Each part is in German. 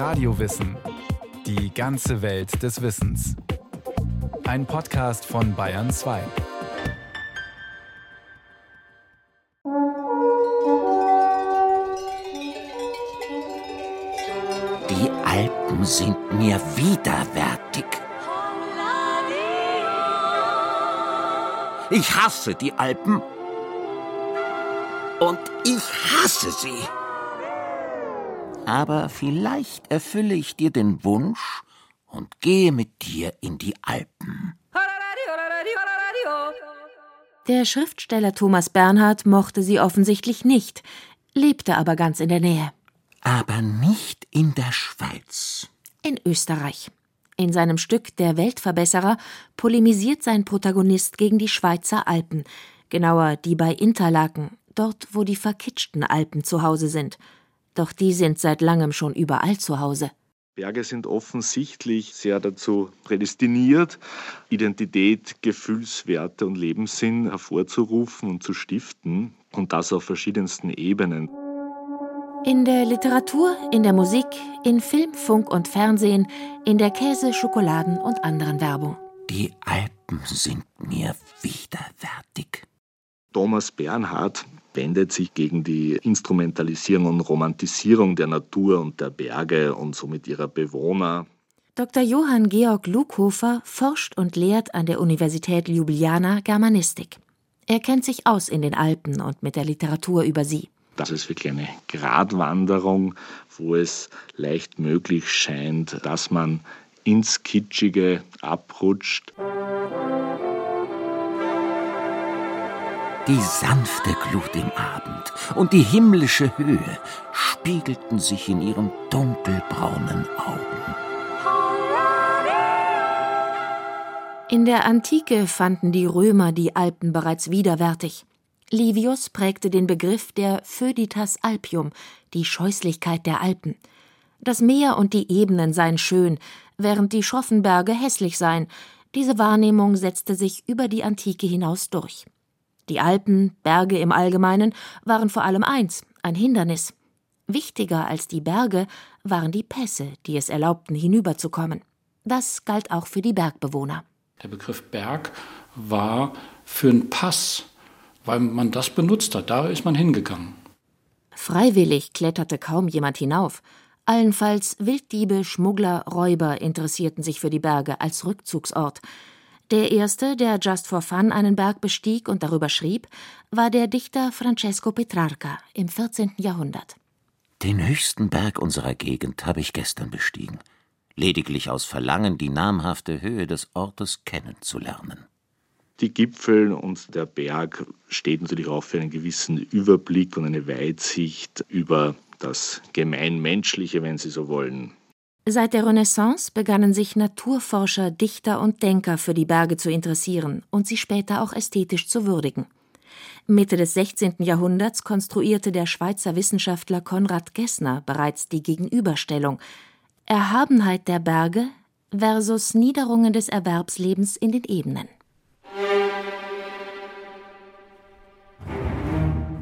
Radiowissen. Die ganze Welt des Wissens. Ein Podcast von Bayern 2. Die Alpen sind mir widerwärtig. Ich hasse die Alpen. Und ich hasse sie. Aber vielleicht erfülle ich dir den Wunsch und gehe mit dir in die Alpen. Der Schriftsteller Thomas Bernhard mochte sie offensichtlich nicht, lebte aber ganz in der Nähe. Aber nicht in der Schweiz. In Österreich. In seinem Stück Der Weltverbesserer polemisiert sein Protagonist gegen die Schweizer Alpen, genauer die bei Interlaken, dort wo die verkitschten Alpen zu Hause sind. Doch die sind seit langem schon überall zu Hause. Berge sind offensichtlich sehr dazu prädestiniert, Identität, Gefühlswerte und Lebenssinn hervorzurufen und zu stiften und das auf verschiedensten Ebenen. In der Literatur, in der Musik, in Film, Funk und Fernsehen, in der Käse-, Schokoladen- und anderen Werbung. Die Alpen sind mir widerwärtig. Thomas Bernhard wendet sich gegen die Instrumentalisierung und Romantisierung der Natur und der Berge und somit ihrer Bewohner. Dr. Johann Georg Lukhofer forscht und lehrt an der Universität Ljubljana Germanistik. Er kennt sich aus in den Alpen und mit der Literatur über sie. Das ist wirklich eine Gratwanderung, wo es leicht möglich scheint, dass man ins Kitschige abrutscht. Die sanfte Glut im Abend und die himmlische Höhe spiegelten sich in ihren dunkelbraunen Augen. In der Antike fanden die Römer die Alpen bereits widerwärtig. Livius prägte den Begriff der Föditas Alpium, die Scheußlichkeit der Alpen. Das Meer und die Ebenen seien schön, während die schroffen Berge hässlich seien. Diese Wahrnehmung setzte sich über die Antike hinaus durch. Die Alpen, Berge im Allgemeinen, waren vor allem eins, ein Hindernis. Wichtiger als die Berge waren die Pässe, die es erlaubten, hinüberzukommen. Das galt auch für die Bergbewohner. Der Begriff Berg war für einen Pass weil man das benutzt hat. Da ist man hingegangen. Freiwillig kletterte kaum jemand hinauf. Allenfalls Wilddiebe, Schmuggler, Räuber interessierten sich für die Berge als Rückzugsort. Der erste, der just for fun einen Berg bestieg und darüber schrieb, war der Dichter Francesco Petrarca im 14. Jahrhundert. Den höchsten Berg unserer Gegend habe ich gestern bestiegen, lediglich aus Verlangen, die namhafte Höhe des Ortes kennenzulernen. Die Gipfel und der Berg steht natürlich auch für einen gewissen Überblick und eine Weitsicht über das Gemeinmenschliche, wenn Sie so wollen. Seit der Renaissance begannen sich Naturforscher, Dichter und Denker für die Berge zu interessieren und sie später auch ästhetisch zu würdigen. Mitte des 16. Jahrhunderts konstruierte der Schweizer Wissenschaftler Konrad Gessner bereits die Gegenüberstellung Erhabenheit der Berge versus Niederungen des Erwerbslebens in den Ebenen.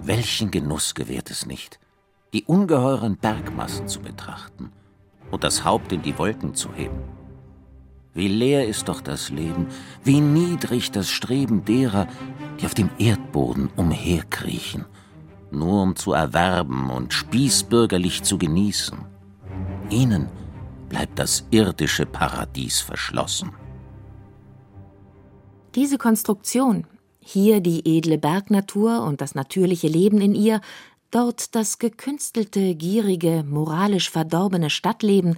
Welchen Genuss gewährt es nicht, die ungeheuren Bergmassen zu betrachten und das Haupt in die Wolken zu heben. Wie leer ist doch das Leben, wie niedrig das Streben derer, die auf dem Erdboden umherkriechen, nur um zu erwerben und spießbürgerlich zu genießen. Ihnen bleibt das irdische Paradies verschlossen. Diese Konstruktion hier die edle Bergnatur und das natürliche Leben in ihr, dort das gekünstelte, gierige, moralisch verdorbene Stadtleben,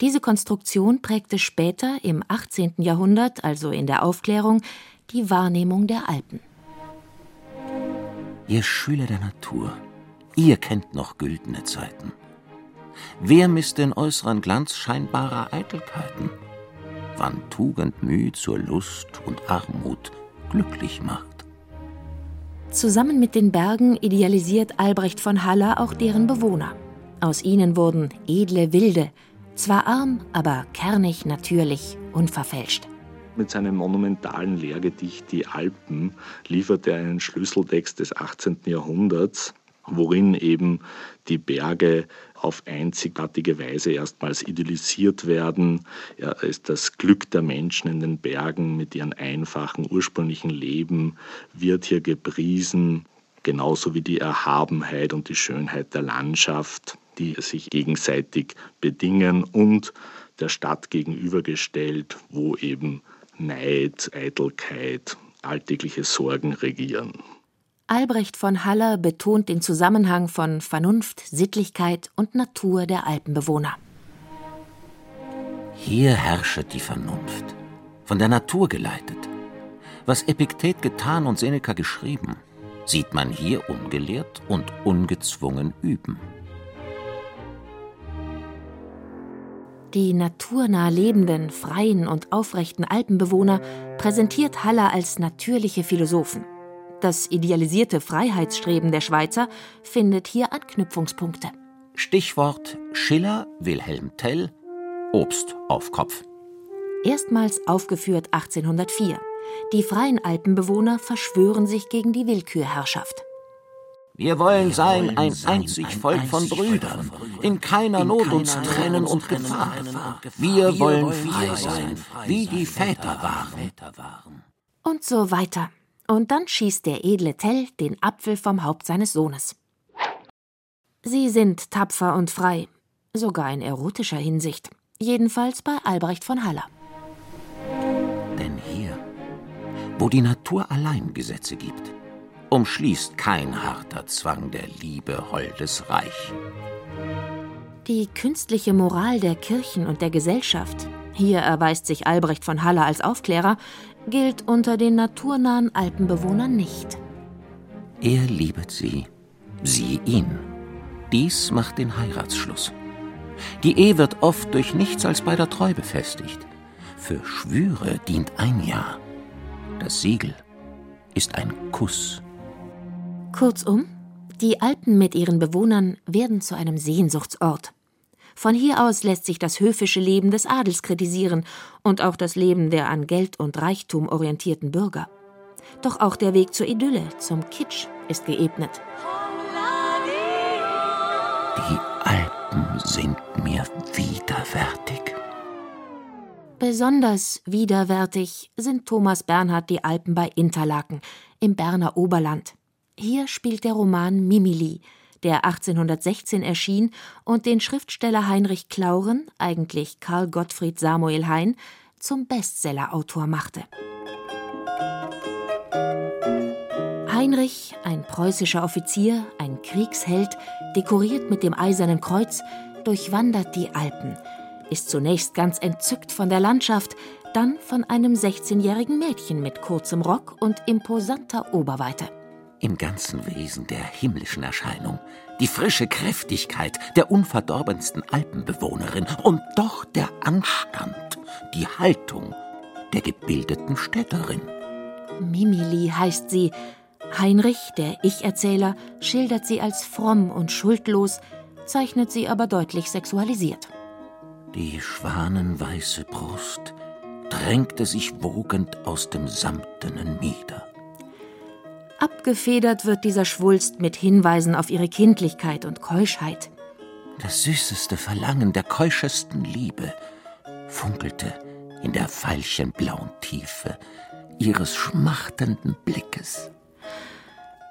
diese Konstruktion prägte später im 18. Jahrhundert, also in der Aufklärung, die Wahrnehmung der Alpen. Ihr Schüler der Natur, ihr kennt noch güldene Zeiten. Wer misst den äußeren Glanz scheinbarer Eitelkeiten? Wann Tugend Mühe zur Lust und Armut glücklich macht. Zusammen mit den Bergen idealisiert Albrecht von Haller auch deren Bewohner. Aus ihnen wurden edle Wilde, zwar arm, aber kernig, natürlich, unverfälscht. Mit seinem monumentalen Lehrgedicht Die Alpen liefert er einen Schlüsseltext des 18. Jahrhunderts worin eben die Berge auf einzigartige Weise erstmals idealisiert werden. Ja, ist das Glück der Menschen in den Bergen mit ihrem einfachen ursprünglichen Leben wird hier gepriesen, genauso wie die Erhabenheit und die Schönheit der Landschaft, die sich gegenseitig bedingen und der Stadt gegenübergestellt, wo eben Neid, Eitelkeit, alltägliche Sorgen regieren. Albrecht von Haller betont den Zusammenhang von Vernunft, Sittlichkeit und Natur der Alpenbewohner. Hier herrschet die Vernunft, von der Natur geleitet. Was Epiktet getan und Seneca geschrieben, sieht man hier ungelehrt und ungezwungen üben. Die naturnah lebenden, freien und aufrechten Alpenbewohner präsentiert Haller als natürliche Philosophen. Das idealisierte Freiheitsstreben der Schweizer findet hier Anknüpfungspunkte. Stichwort Schiller, Wilhelm Tell, Obst auf Kopf. Erstmals aufgeführt 1804. Die freien Alpenbewohner verschwören sich gegen die Willkürherrschaft. Wir wollen sein ein einzig Volk von Brüdern, in keiner Not uns trennen und Gefahr. Wir wollen frei sein, wie die Väter waren. Und so weiter. Und dann schießt der edle Tell den Apfel vom Haupt seines Sohnes. Sie sind tapfer und frei, sogar in erotischer Hinsicht, jedenfalls bei Albrecht von Haller. Denn hier, wo die Natur allein Gesetze gibt, umschließt kein harter Zwang der Liebe holdes Reich. Die künstliche Moral der Kirchen und der Gesellschaft, hier erweist sich Albrecht von Haller als Aufklärer, gilt unter den naturnahen Alpenbewohnern nicht. Er liebet sie, sie ihn. Dies macht den Heiratsschluss. Die Ehe wird oft durch nichts als bei der Treu befestigt. Für Schwüre dient ein Jahr. Das Siegel ist ein Kuss. Kurzum, die Alpen mit ihren Bewohnern werden zu einem Sehnsuchtsort. Von hier aus lässt sich das höfische Leben des Adels kritisieren und auch das Leben der an Geld und Reichtum orientierten Bürger. Doch auch der Weg zur Idylle, zum Kitsch, ist geebnet. Die Alpen sind mir widerwärtig. Besonders widerwärtig sind Thomas Bernhard die Alpen bei Interlaken im Berner Oberland. Hier spielt der Roman Mimili, der 1816 erschien und den Schriftsteller Heinrich Clauren, eigentlich Karl Gottfried Samuel Hein, zum Bestsellerautor machte. Heinrich, ein preußischer Offizier, ein Kriegsheld, dekoriert mit dem Eisernen Kreuz, durchwandert die Alpen, ist zunächst ganz entzückt von der Landschaft, dann von einem 16-jährigen Mädchen mit kurzem Rock und imposanter Oberweite im ganzen Wesen der himmlischen Erscheinung, die frische Kräftigkeit der unverdorbensten Alpenbewohnerin und doch der Anstand, die Haltung der gebildeten Städterin. Mimili heißt sie. Heinrich, der Ich-Erzähler, schildert sie als fromm und schuldlos, zeichnet sie aber deutlich sexualisiert. Die schwanenweiße Brust drängte sich wogend aus dem Samtenen nieder. Abgefedert wird dieser Schwulst mit Hinweisen auf ihre Kindlichkeit und Keuschheit. Das süßeste Verlangen der keuschesten Liebe funkelte in der veilchenblauen Tiefe ihres schmachtenden Blickes.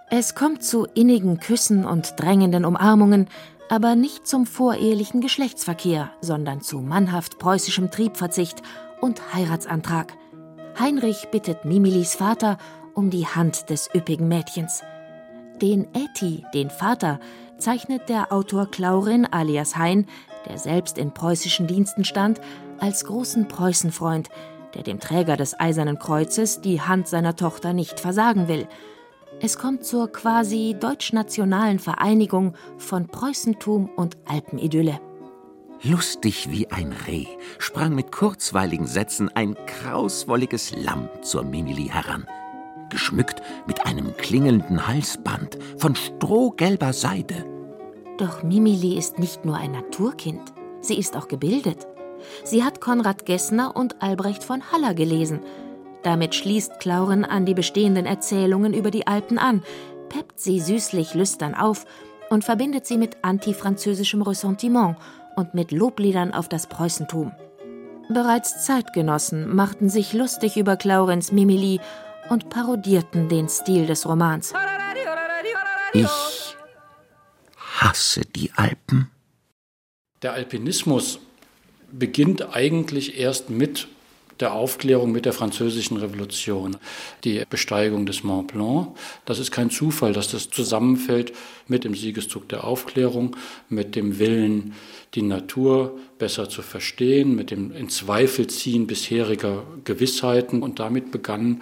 Es kommt zu innigen Küssen und drängenden Umarmungen, aber nicht zum vorehelichen Geschlechtsverkehr, sondern zu mannhaft preußischem Triebverzicht und Heiratsantrag. Heinrich bittet Mimilis Vater um die Hand des üppigen Mädchens. Den Äti, den Vater, zeichnet der Autor Claurin alias Hein, der selbst in preußischen Diensten stand, als großen Preußenfreund, der dem Träger des Eisernen Kreuzes die Hand seiner Tochter nicht versagen will. Es kommt zur quasi deutschnationalen Vereinigung von Preußentum und Alpenidylle. Lustig wie ein Reh sprang mit kurzweiligen Sätzen ein krauswolliges Lamm zur Mimili heran geschmückt mit einem klingelnden Halsband von strohgelber Seide. Doch Mimili ist nicht nur ein Naturkind, sie ist auch gebildet. Sie hat Konrad Gessner und Albrecht von Haller gelesen. Damit schließt Clauren an die bestehenden Erzählungen über die Alpen an, peppt sie süßlich lüstern auf und verbindet sie mit antifranzösischem Ressentiment und mit Lobliedern auf das Preußentum. Bereits Zeitgenossen machten sich lustig über Claurens Mimili und parodierten den Stil des Romans. Ich hasse die Alpen. Der Alpinismus beginnt eigentlich erst mit der Aufklärung mit der Französischen Revolution, die Besteigung des Mont Blanc. Das ist kein Zufall, dass das zusammenfällt mit dem Siegeszug der Aufklärung, mit dem Willen, die Natur besser zu verstehen, mit dem Inzweifelziehen bisheriger Gewissheiten. Und damit begannen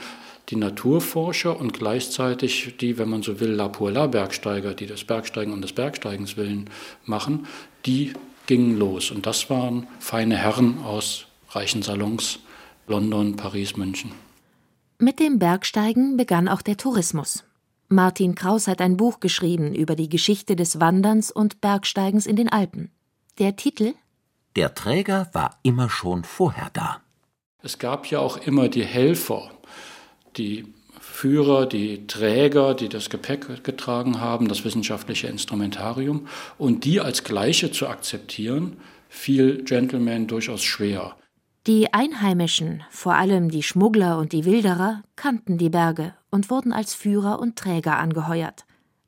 die Naturforscher und gleichzeitig die, wenn man so will, La pour la Bergsteiger, die das Bergsteigen und des Bergsteigens willen machen, die gingen los. Und das waren feine Herren aus reichen Salons, London, Paris, München. Mit dem Bergsteigen begann auch der Tourismus. Martin Kraus hat ein Buch geschrieben über die Geschichte des Wanderns und Bergsteigens in den Alpen. Der Titel Der Träger war immer schon vorher da. Es gab ja auch immer die Helfer, die Führer, die Träger, die das Gepäck getragen haben, das wissenschaftliche Instrumentarium. Und die als Gleiche zu akzeptieren, fiel Gentleman durchaus schwer. Die Einheimischen, vor allem die Schmuggler und die Wilderer, kannten die Berge und wurden als Führer und Träger angeheuert.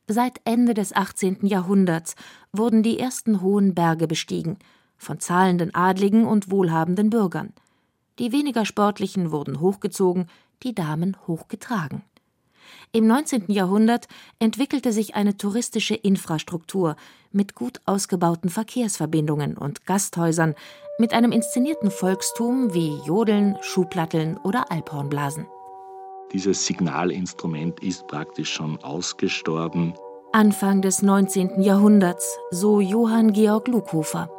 Seit Ende des 18. Jahrhunderts wurden die ersten hohen Berge bestiegen, von zahlenden Adligen und wohlhabenden Bürgern. Die weniger sportlichen wurden hochgezogen, die Damen hochgetragen. Im 19. Jahrhundert entwickelte sich eine touristische Infrastruktur mit gut ausgebauten Verkehrsverbindungen und Gasthäusern, mit einem inszenierten Volkstum wie Jodeln, Schuhplatteln oder Alphornblasen. Dieses Signalinstrument ist praktisch schon ausgestorben. Anfang des 19. Jahrhunderts, so Johann Georg Luckhofer.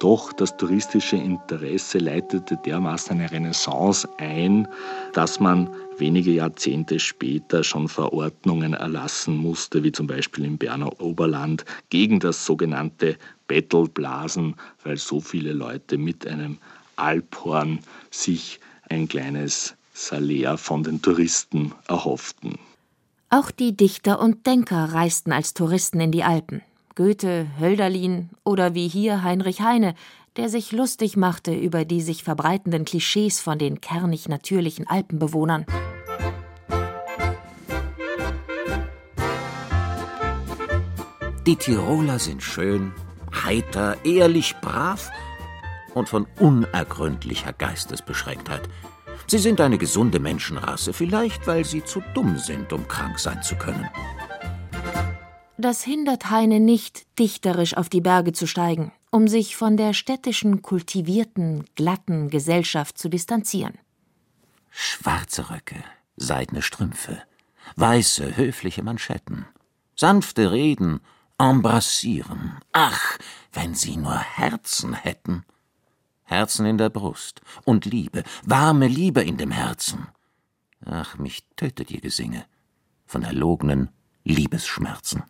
Doch das touristische Interesse leitete dermaßen eine Renaissance ein, dass man wenige Jahrzehnte später schon Verordnungen erlassen musste, wie zum Beispiel im Berner Oberland, gegen das sogenannte Bettelblasen, weil so viele Leute mit einem Alphorn sich ein kleines Salär von den Touristen erhofften. Auch die Dichter und Denker reisten als Touristen in die Alpen. Goethe, Hölderlin oder wie hier Heinrich Heine, der sich lustig machte über die sich verbreitenden Klischees von den kernig natürlichen Alpenbewohnern. Die Tiroler sind schön, heiter, ehrlich, brav und von unergründlicher Geistesbeschränktheit. Sie sind eine gesunde Menschenrasse, vielleicht weil sie zu dumm sind, um krank sein zu können. Das hindert Heine nicht, dichterisch auf die Berge zu steigen, um sich von der städtischen, kultivierten, glatten Gesellschaft zu distanzieren. Schwarze Röcke, seidene Strümpfe, weiße, höfliche Manschetten, sanfte Reden, embrassieren. Ach, wenn sie nur Herzen hätten. Herzen in der Brust und Liebe, warme Liebe in dem Herzen. Ach, mich tötet ihr Gesinge von erlogenen Liebesschmerzen.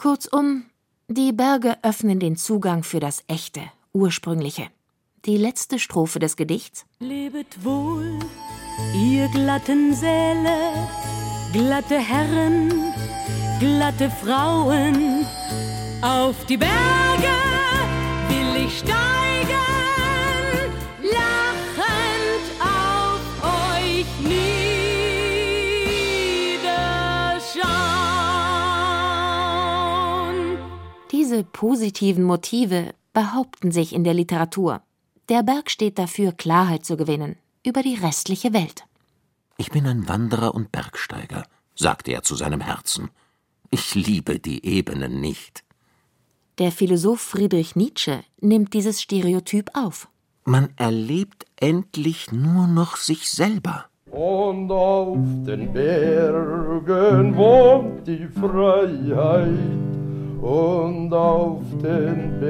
Kurzum, die Berge öffnen den Zugang für das Echte, Ursprüngliche. Die letzte Strophe des Gedichts. Lebet wohl, ihr glatten Säle, glatte Herren, glatte Frauen, auf die Berge will ich steigen, lachend auf euch niederschauen. Diese positiven Motive behaupten sich in der Literatur. Der Berg steht dafür, Klarheit zu gewinnen über die restliche Welt. Ich bin ein Wanderer und Bergsteiger, sagte er zu seinem Herzen. Ich liebe die Ebenen nicht. Der Philosoph Friedrich Nietzsche nimmt dieses Stereotyp auf. Man erlebt endlich nur noch sich selber. Und auf den Bergen wohnt die Freiheit, und auf den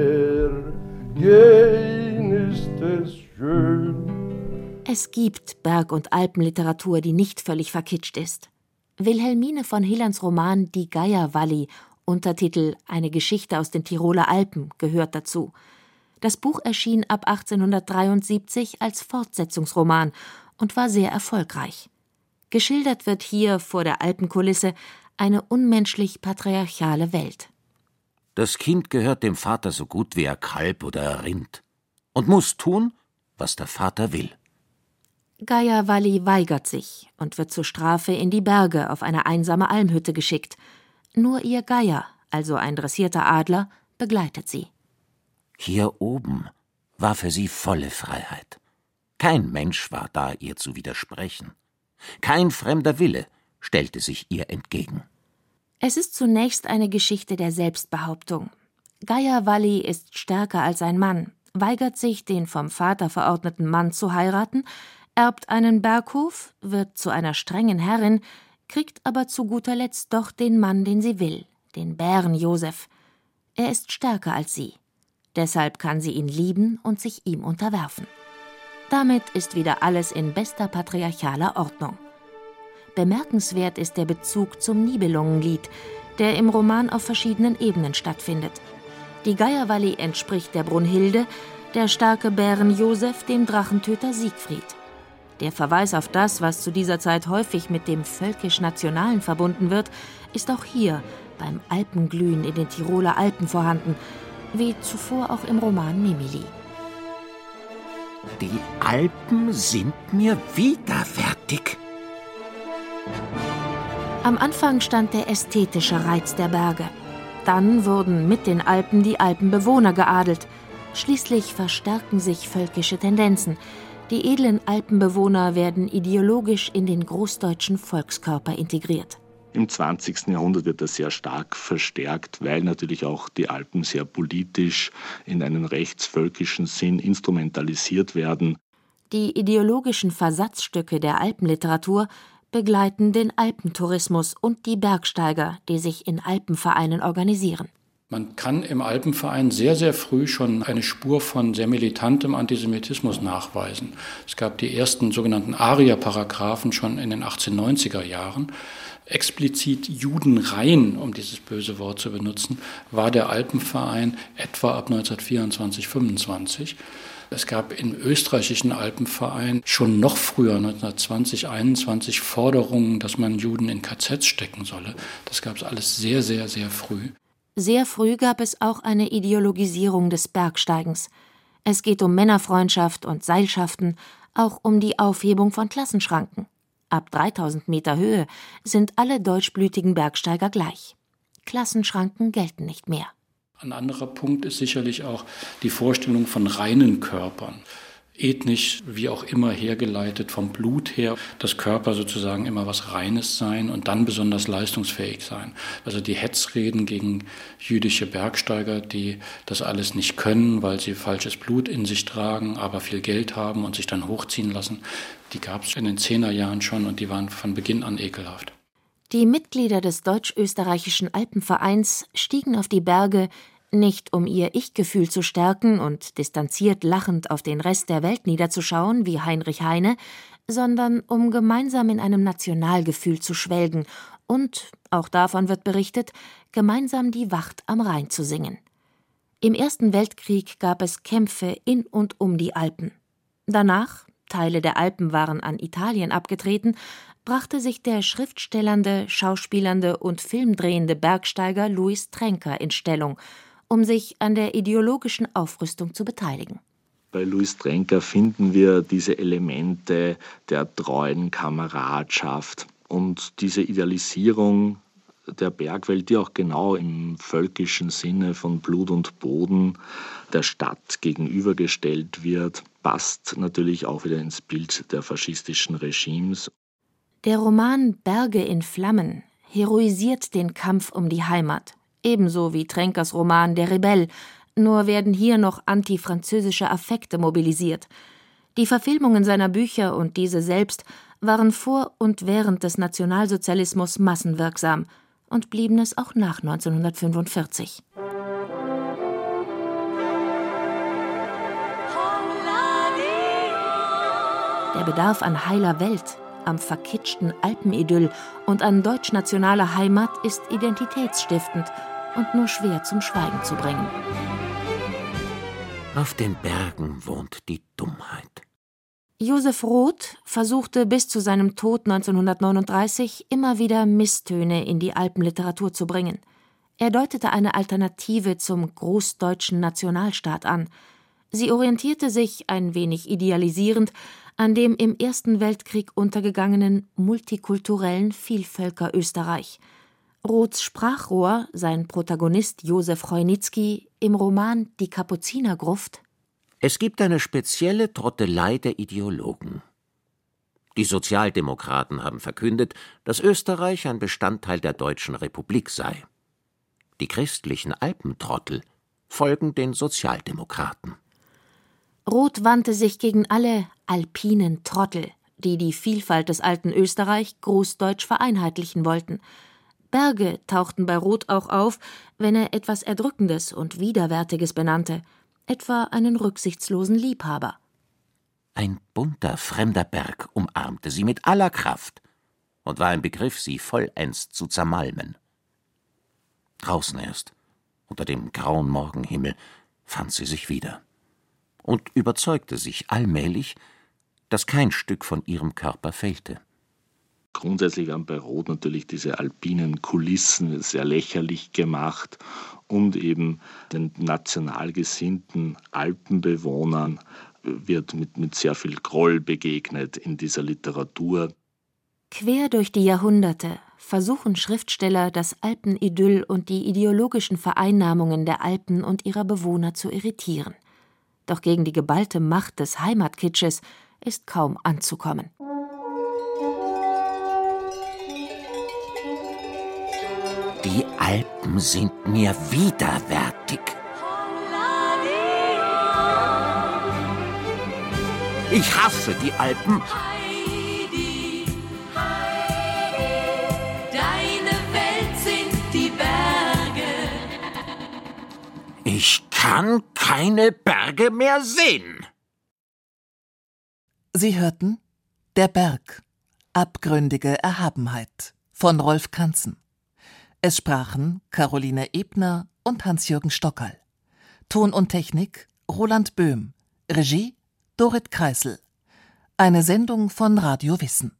Bergen ist es schön. Es gibt Berg- und Alpenliteratur, die nicht völlig verkitscht ist. Wilhelmine von Hillerns Roman Die Geierwalli, Untertitel Eine Geschichte aus den Tiroler Alpen, gehört dazu. Das Buch erschien ab 1873 als Fortsetzungsroman und war sehr erfolgreich. Geschildert wird hier vor der Alpenkulisse eine unmenschlich patriarchale Welt. Das Kind gehört dem Vater so gut wie ein Kalb oder ein Rind und muss tun, was der Vater will. Gaia Walli weigert sich und wird zur Strafe in die Berge auf eine einsame Almhütte geschickt. Nur ihr Geier, also ein dressierter Adler, begleitet sie. Hier oben war für sie volle Freiheit. Kein Mensch war da, ihr zu widersprechen. Kein fremder Wille stellte sich ihr entgegen. Es ist zunächst eine Geschichte der Selbstbehauptung. Gaia Walli ist stärker als ein Mann, weigert sich, den vom Vater verordneten Mann zu heiraten, erbt einen Berghof, wird zu einer strengen Herrin, kriegt aber zu guter Letzt doch den Mann, den sie will, den Bären Josef. Er ist stärker als sie. Deshalb kann sie ihn lieben und sich ihm unterwerfen. Damit ist wieder alles in bester patriarchaler Ordnung. Bemerkenswert ist der Bezug zum Nibelungenlied, der im Roman auf verschiedenen Ebenen stattfindet. Die Geierwalli entspricht der Brunhilde, der starke Bären Josef dem Drachentöter Siegfried. Der Verweis auf das, was zu dieser Zeit häufig mit dem völkisch-nationalen verbunden wird, ist auch hier beim Alpenglühen in den Tiroler Alpen vorhanden, wie zuvor auch im Roman Mimili. Die Alpen sind mir widerwärtig. Am Anfang stand der ästhetische Reiz der Berge. Dann wurden mit den Alpen die Alpenbewohner geadelt. Schließlich verstärken sich völkische Tendenzen. Die edlen Alpenbewohner werden ideologisch in den großdeutschen Volkskörper integriert. Im 20. Jahrhundert wird das sehr stark verstärkt, weil natürlich auch die Alpen sehr politisch in einen rechtsvölkischen Sinn instrumentalisiert werden. Die ideologischen Versatzstücke der Alpenliteratur begleiten den Alpentourismus und die Bergsteiger, die sich in Alpenvereinen organisieren. Man kann im Alpenverein sehr, sehr früh schon eine Spur von sehr militantem Antisemitismus nachweisen. Es gab die ersten sogenannten ARIA-Paragraphen schon in den 1890er Jahren. Explizit Judenrein, um dieses böse Wort zu benutzen, war der Alpenverein etwa ab 1924, 25. Es gab im österreichischen Alpenverein schon noch früher, 1920, 21, Forderungen, dass man Juden in KZs stecken solle. Das gab es alles sehr, sehr, sehr früh. Sehr früh gab es auch eine Ideologisierung des Bergsteigens. Es geht um Männerfreundschaft und Seilschaften, auch um die Aufhebung von Klassenschranken. Ab 3000 Meter Höhe sind alle deutschblütigen Bergsteiger gleich. Klassenschranken gelten nicht mehr. Ein anderer Punkt ist sicherlich auch die Vorstellung von reinen Körpern. Ethnisch, wie auch immer hergeleitet, vom Blut her, dass Körper sozusagen immer was Reines sein und dann besonders leistungsfähig sein. Also die Hetzreden gegen jüdische Bergsteiger, die das alles nicht können, weil sie falsches Blut in sich tragen, aber viel Geld haben und sich dann hochziehen lassen, die gab es in den Zehnerjahren schon und die waren von Beginn an ekelhaft. Die Mitglieder des deutsch-österreichischen Alpenvereins stiegen auf die Berge, nicht um ihr Ich-Gefühl zu stärken und distanziert lachend auf den Rest der Welt niederzuschauen wie Heinrich Heine, sondern um gemeinsam in einem Nationalgefühl zu schwelgen und, auch davon wird berichtet, gemeinsam die Wacht am Rhein zu singen. Im Ersten Weltkrieg gab es Kämpfe in und um die Alpen. Danach, Teile der Alpen waren an Italien abgetreten, brachte sich der schriftstellernde, schauspielernde und filmdrehende Bergsteiger Louis Trenker in Stellung, um sich an der ideologischen Aufrüstung zu beteiligen. Bei Louis Trenker finden wir diese Elemente der treuen Kameradschaft und diese Idealisierung der Bergwelt, die auch genau im völkischen Sinne von Blut und Boden der Stadt gegenübergestellt wird, passt natürlich auch wieder ins Bild der faschistischen Regimes. Der Roman Berge in Flammen heroisiert den Kampf um die Heimat, ebenso wie Trenkers Roman Der Rebell, nur werden hier noch antifranzösische Affekte mobilisiert. Die Verfilmungen seiner Bücher und diese selbst waren vor und während des Nationalsozialismus massenwirksam und blieben es auch nach 1945. Der Bedarf an heiler Welt am verkitschten Alpenidyll und an deutschnationaler Heimat ist identitätsstiftend und nur schwer zum Schweigen zu bringen. Auf den Bergen wohnt die Dummheit. Josef Roth versuchte bis zu seinem Tod 1939 immer wieder Misstöne in die Alpenliteratur zu bringen. Er deutete eine Alternative zum großdeutschen Nationalstaat an. Sie orientierte sich, ein wenig idealisierend, an dem im Ersten Weltkrieg untergegangenen multikulturellen Vielvölkerösterreich. Roths Sprachrohr, sein Protagonist Josef Chojnitzki im Roman Die Kapuzinergruft es gibt eine spezielle Trottelei der Ideologen. Die Sozialdemokraten haben verkündet, dass Österreich ein Bestandteil der Deutschen Republik sei. Die christlichen Alpentrottel folgen den Sozialdemokraten. Roth wandte sich gegen alle alpinen Trottel, die die Vielfalt des alten Österreich großdeutsch vereinheitlichen wollten. Berge tauchten bei Roth auch auf, wenn er etwas Erdrückendes und Widerwärtiges benannte – etwa einen rücksichtslosen Liebhaber. Ein bunter, fremder Berg umarmte sie mit aller Kraft und war im Begriff, sie vollends zu zermalmen. Draußen erst, unter dem grauen Morgenhimmel, fand sie sich wieder und überzeugte sich allmählich, dass kein Stück von ihrem Körper fehlte. Grundsätzlich werden bei Rot natürlich diese alpinen Kulissen sehr lächerlich gemacht und eben den national gesinnten Alpenbewohnern wird mit, mit sehr viel Groll begegnet in dieser Literatur. Quer durch die Jahrhunderte versuchen Schriftsteller, das Alpenidyll und die ideologischen Vereinnahmungen der Alpen und ihrer Bewohner zu irritieren. Doch gegen die geballte Macht des Heimatkitsches ist kaum anzukommen. Die Alpen sind mir widerwärtig. Ich hasse die Alpen. Heidi, Heidi, deine Welt sind die Berge. Ich kann keine Berge mehr sehen. Sie hörten Der Berg. Abgründige Erhabenheit von Rolf Kanzen. Es sprachen Caroline Ebner und Hans-Jürgen Stockerl. Ton und Technik Roland Böhm. Regie Dorit Kreisel. Eine Sendung von Radio Wissen.